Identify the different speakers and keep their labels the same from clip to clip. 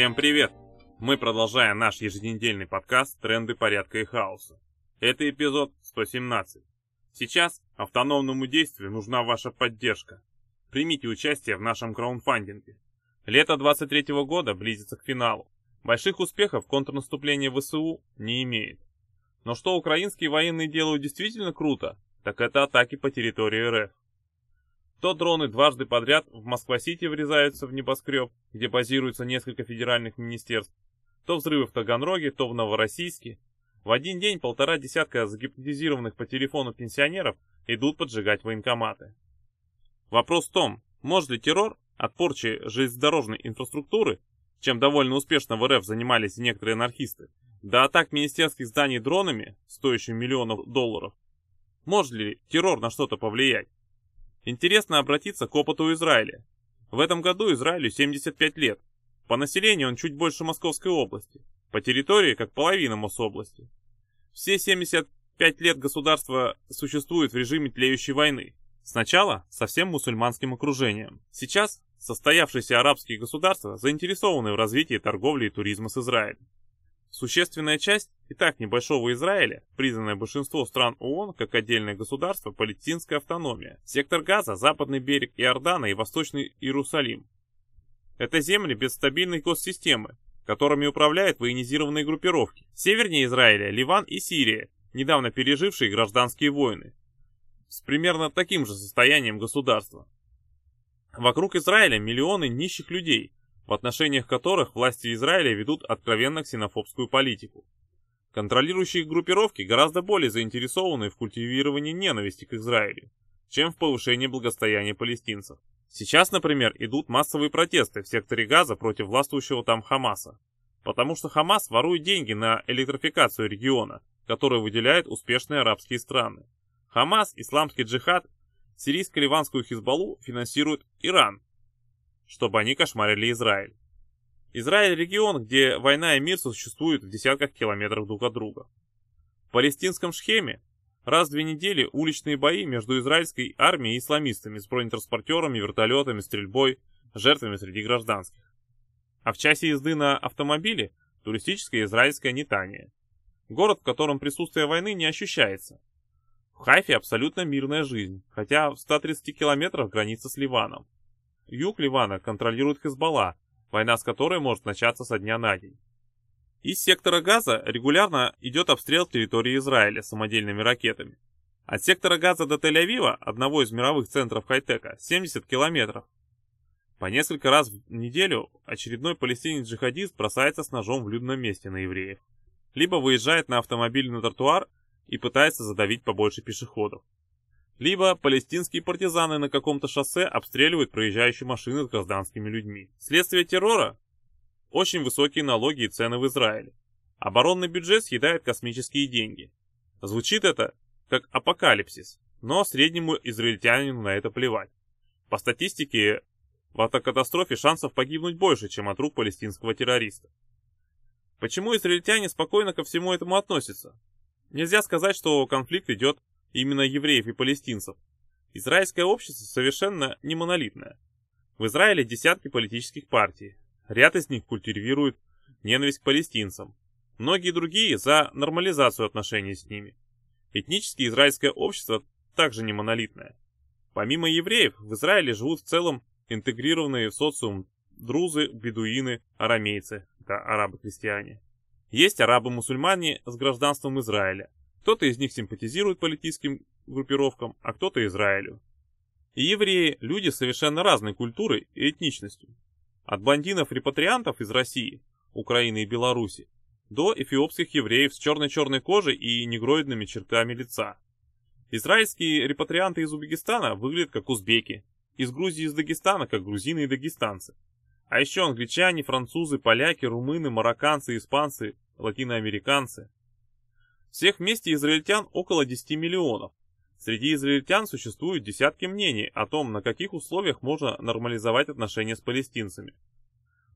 Speaker 1: Всем привет! Мы продолжаем наш еженедельный подкаст «Тренды порядка и хаоса». Это эпизод 117. Сейчас автономному действию нужна ваша поддержка. Примите участие в нашем краунфандинге. Лето 23 года близится к финалу. Больших успехов контрнаступление ВСУ не имеет. Но что украинские военные делают действительно круто, так это атаки по территории РФ. То дроны дважды подряд в Москва-Сити врезаются в небоскреб, где базируются несколько федеральных министерств, то взрывы в Таганроге, то в Новороссийске. В один день полтора десятка загипнотизированных по телефону пенсионеров идут поджигать военкоматы. Вопрос в том, может ли террор от порчи железнодорожной инфраструктуры, чем довольно успешно в РФ занимались некоторые анархисты, до атак министерских зданий дронами, стоящими миллионов долларов, может ли террор на что-то повлиять? Интересно обратиться к опыту Израиля. В этом году Израилю 75 лет. По населению он чуть больше Московской области. По территории как половина Мособласти. Все 75 лет государство существует в режиме тлеющей войны. Сначала со всем мусульманским окружением. Сейчас состоявшиеся арабские государства заинтересованы в развитии торговли и туризма с Израилем. Существенная часть и так небольшого Израиля, признанная большинство стран ООН как отдельное государство, палестинская автономия, сектор Газа, западный берег Иордана и восточный Иерусалим. Это земли без стабильной госсистемы, которыми управляют военизированные группировки. Севернее Израиля – Ливан и Сирия, недавно пережившие гражданские войны, с примерно таким же состоянием государства. Вокруг Израиля миллионы нищих людей, в отношениях которых власти Израиля ведут откровенно ксенофобскую политику. Контролирующие группировки гораздо более заинтересованы в культивировании ненависти к Израилю, чем в повышении благосостояния палестинцев. Сейчас, например, идут массовые протесты в секторе Газа против властвующего там Хамаса, потому что Хамас ворует деньги на электрификацию региона, которые выделяют успешные арабские страны. Хамас, исламский джихад, сирийско-ливанскую Хизбаллу финансирует Иран, чтобы они кошмарили Израиль. Израиль – регион, где война и мир существуют в десятках километров друг от друга. В палестинском Шхеме раз в две недели уличные бои между израильской армией и исламистами с бронетранспортерами, вертолетами, стрельбой, жертвами среди гражданских. А в часе езды на автомобиле – туристическое израильское Нетания. Город, в котором присутствие войны не ощущается. В Хайфе абсолютно мирная жизнь, хотя в 130 километрах граница с Ливаном. Юг Ливана контролирует Хезбалла, война с которой может начаться со дня на день. Из сектора Газа регулярно идет обстрел территории Израиля самодельными ракетами. От сектора Газа до Тель-Авива, одного из мировых центров хай-тека, 70 километров. По несколько раз в неделю очередной палестинец-джихадист бросается с ножом в людном месте на евреев. Либо выезжает на автомобиль на тротуар и пытается задавить побольше пешеходов либо палестинские партизаны на каком-то шоссе обстреливают проезжающие машины с гражданскими людьми. Следствие террора – очень высокие налоги и цены в Израиле. Оборонный бюджет съедает космические деньги. Звучит это как апокалипсис, но среднему израильтянину на это плевать. По статистике, в автокатастрофе шансов погибнуть больше, чем от рук палестинского террориста. Почему израильтяне спокойно ко всему этому относятся? Нельзя сказать, что конфликт идет именно евреев и палестинцев, израильское общество совершенно не монолитное. В Израиле десятки политических партий, ряд из них культивируют ненависть к палестинцам, многие другие за нормализацию отношений с ними. Этнически израильское общество также не монолитное. Помимо евреев, в Израиле живут в целом интегрированные в социум друзы, бедуины, арамейцы, это арабы-крестьяне. Есть арабы-мусульмане с гражданством Израиля, кто-то из них симпатизирует политическим группировкам, а кто-то Израилю. И евреи – люди совершенно разной культурой и этничностью. От блондинов-репатриантов из России, Украины и Беларуси до эфиопских евреев с черной-черной кожей и негроидными чертами лица. Израильские репатрианты из Узбекистана выглядят как узбеки, из Грузии и из Дагестана как грузины и дагестанцы. А еще англичане, французы, поляки, румыны, марокканцы, испанцы, латиноамериканцы. Всех вместе израильтян около 10 миллионов. Среди израильтян существуют десятки мнений о том, на каких условиях можно нормализовать отношения с палестинцами.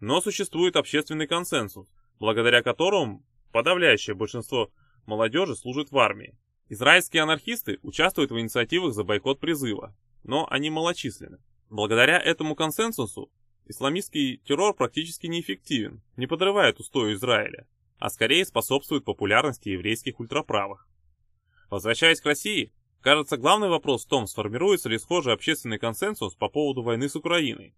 Speaker 1: Но существует общественный консенсус, благодаря которому подавляющее большинство молодежи служит в армии. Израильские анархисты участвуют в инициативах за бойкот призыва, но они малочисленны. Благодаря этому консенсусу исламистский террор практически неэффективен, не подрывает устои Израиля, а скорее способствует популярности еврейских ультраправых. Возвращаясь к России, кажется, главный вопрос в том, сформируется ли схожий общественный консенсус по поводу войны с Украиной.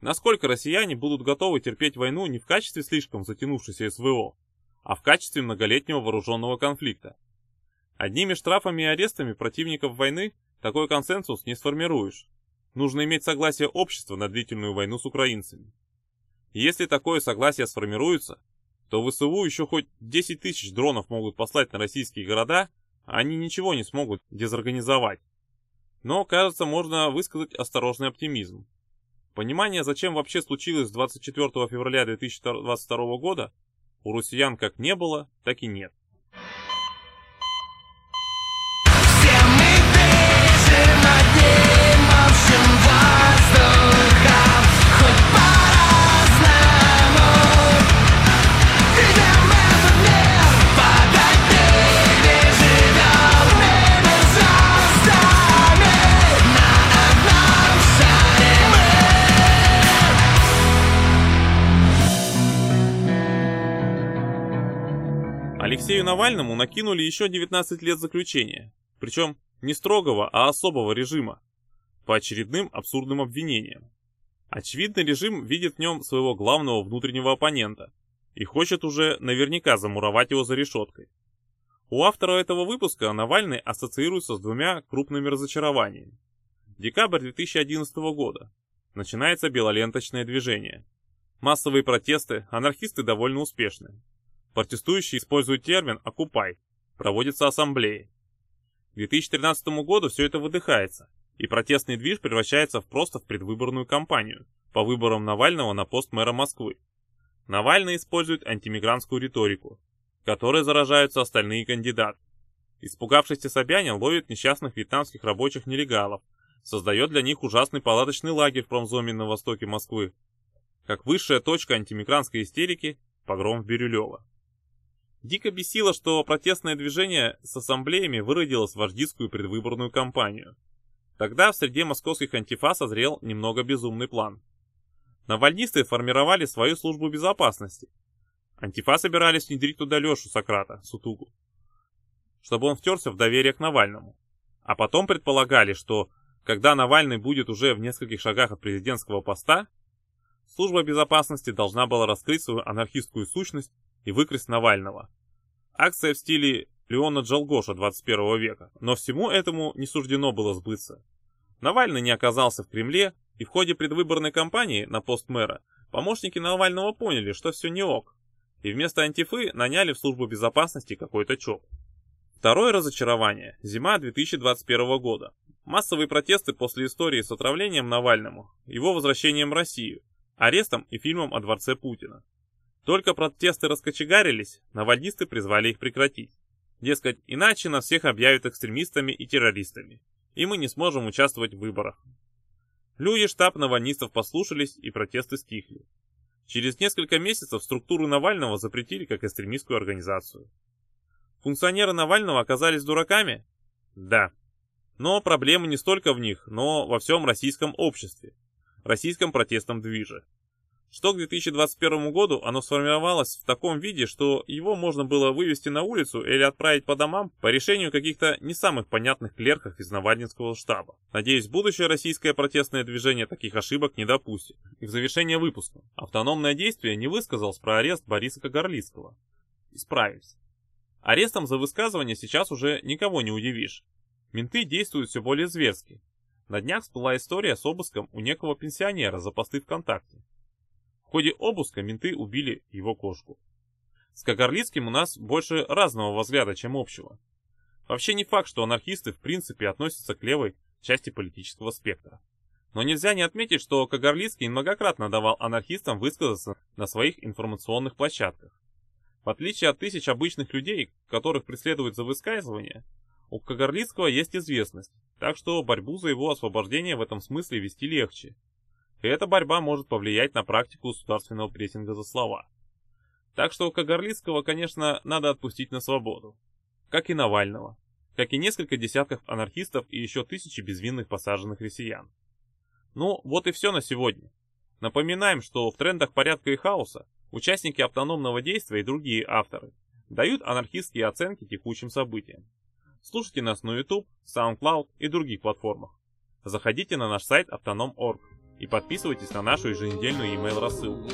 Speaker 1: Насколько россияне будут готовы терпеть войну не в качестве слишком затянувшейся СВО, а в качестве многолетнего вооруженного конфликта. Одними штрафами и арестами противников войны такой консенсус не сформируешь. Нужно иметь согласие общества на длительную войну с украинцами. Если такое согласие сформируется, то ВСУ еще хоть 10 тысяч дронов могут послать на российские города, а они ничего не смогут дезорганизовать. Но, кажется, можно высказать осторожный оптимизм. Понимание, зачем вообще случилось 24 февраля 2022 года, у россиян как не было, так и нет. Алексею Навальному накинули еще 19 лет заключения, причем не строгого, а особого режима, по очередным абсурдным обвинениям. Очевидно, режим видит в нем своего главного внутреннего оппонента и хочет уже наверняка замуровать его за решеткой. У автора этого выпуска Навальный ассоциируется с двумя крупными разочарованиями. Декабрь 2011 года. Начинается белоленточное движение. Массовые протесты, анархисты довольно успешны. Протестующие используют термин «окупай». Проводятся ассамблеи. К 2013 году все это выдыхается, и протестный движ превращается в просто в предвыборную кампанию по выборам Навального на пост мэра Москвы. Навальный использует антимигрантскую риторику, которой заражаются остальные кандидаты. Испугавшийся Собянин ловит несчастных вьетнамских рабочих-нелегалов, создает для них ужасный палаточный лагерь в промзоне на востоке Москвы. Как высшая точка антимигрантской истерики – погром в Бирюлево. Дико бесило, что протестное движение с ассамблеями выродилось в вождистскую предвыборную кампанию. Тогда в среде московских антифа созрел немного безумный план. Навальнисты формировали свою службу безопасности. Антифа собирались внедрить туда Лешу Сократа, Сутугу, чтобы он втерся в доверие к Навальному. А потом предполагали, что когда Навальный будет уже в нескольких шагах от президентского поста, служба безопасности должна была раскрыть свою анархистскую сущность и выкрасть Навального. Акция в стиле Леона Джалгоша 21 века, но всему этому не суждено было сбыться. Навальный не оказался в Кремле, и в ходе предвыборной кампании на пост мэра помощники Навального поняли, что все не ок, и вместо антифы наняли в службу безопасности какой-то ЧОП. Второе разочарование – зима 2021 года. Массовые протесты после истории с отравлением Навальному, его возвращением в Россию, арестом и фильмом о дворце Путина. Только протесты раскочегарились, навальнисты призвали их прекратить. Дескать, иначе нас всех объявят экстремистами и террористами, и мы не сможем участвовать в выборах. Люди штаб навальнистов послушались, и протесты стихли. Через несколько месяцев структуру Навального запретили как экстремистскую организацию. Функционеры Навального оказались дураками? Да. Но проблема не столько в них, но во всем российском обществе, российском протестном движе что к 2021 году оно сформировалось в таком виде, что его можно было вывести на улицу или отправить по домам по решению каких-то не самых понятных клерков из Навальнинского штаба. Надеюсь, будущее российское протестное движение таких ошибок не допустит. И в завершение выпуска. Автономное действие не высказалось про арест Бориса Кагарлицкого. Исправились. Арестом за высказывание сейчас уже никого не удивишь. Менты действуют все более зверски. На днях всплыла история с обыском у некого пенсионера за посты ВКонтакте. В ходе обыска менты убили его кошку. С Кагарлицким у нас больше разного взгляда, чем общего. Вообще не факт, что анархисты в принципе относятся к левой части политического спектра. Но нельзя не отметить, что Кагарлицкий многократно давал анархистам высказаться на своих информационных площадках. В отличие от тысяч обычных людей, которых преследуют за высказывания, у Кагарлицкого есть известность, так что борьбу за его освобождение в этом смысле вести легче, и эта борьба может повлиять на практику государственного прессинга за слова. Так что Кагарлицкого, конечно, надо отпустить на свободу. Как и Навального. Как и несколько десятков анархистов и еще тысячи безвинных посаженных россиян. Ну, вот и все на сегодня. Напоминаем, что в трендах порядка и хаоса участники автономного действия и другие авторы дают анархистские оценки текущим событиям. Слушайте нас на YouTube, SoundCloud и других платформах. Заходите на наш сайт autonom.org и подписывайтесь на нашу еженедельную email рассылку.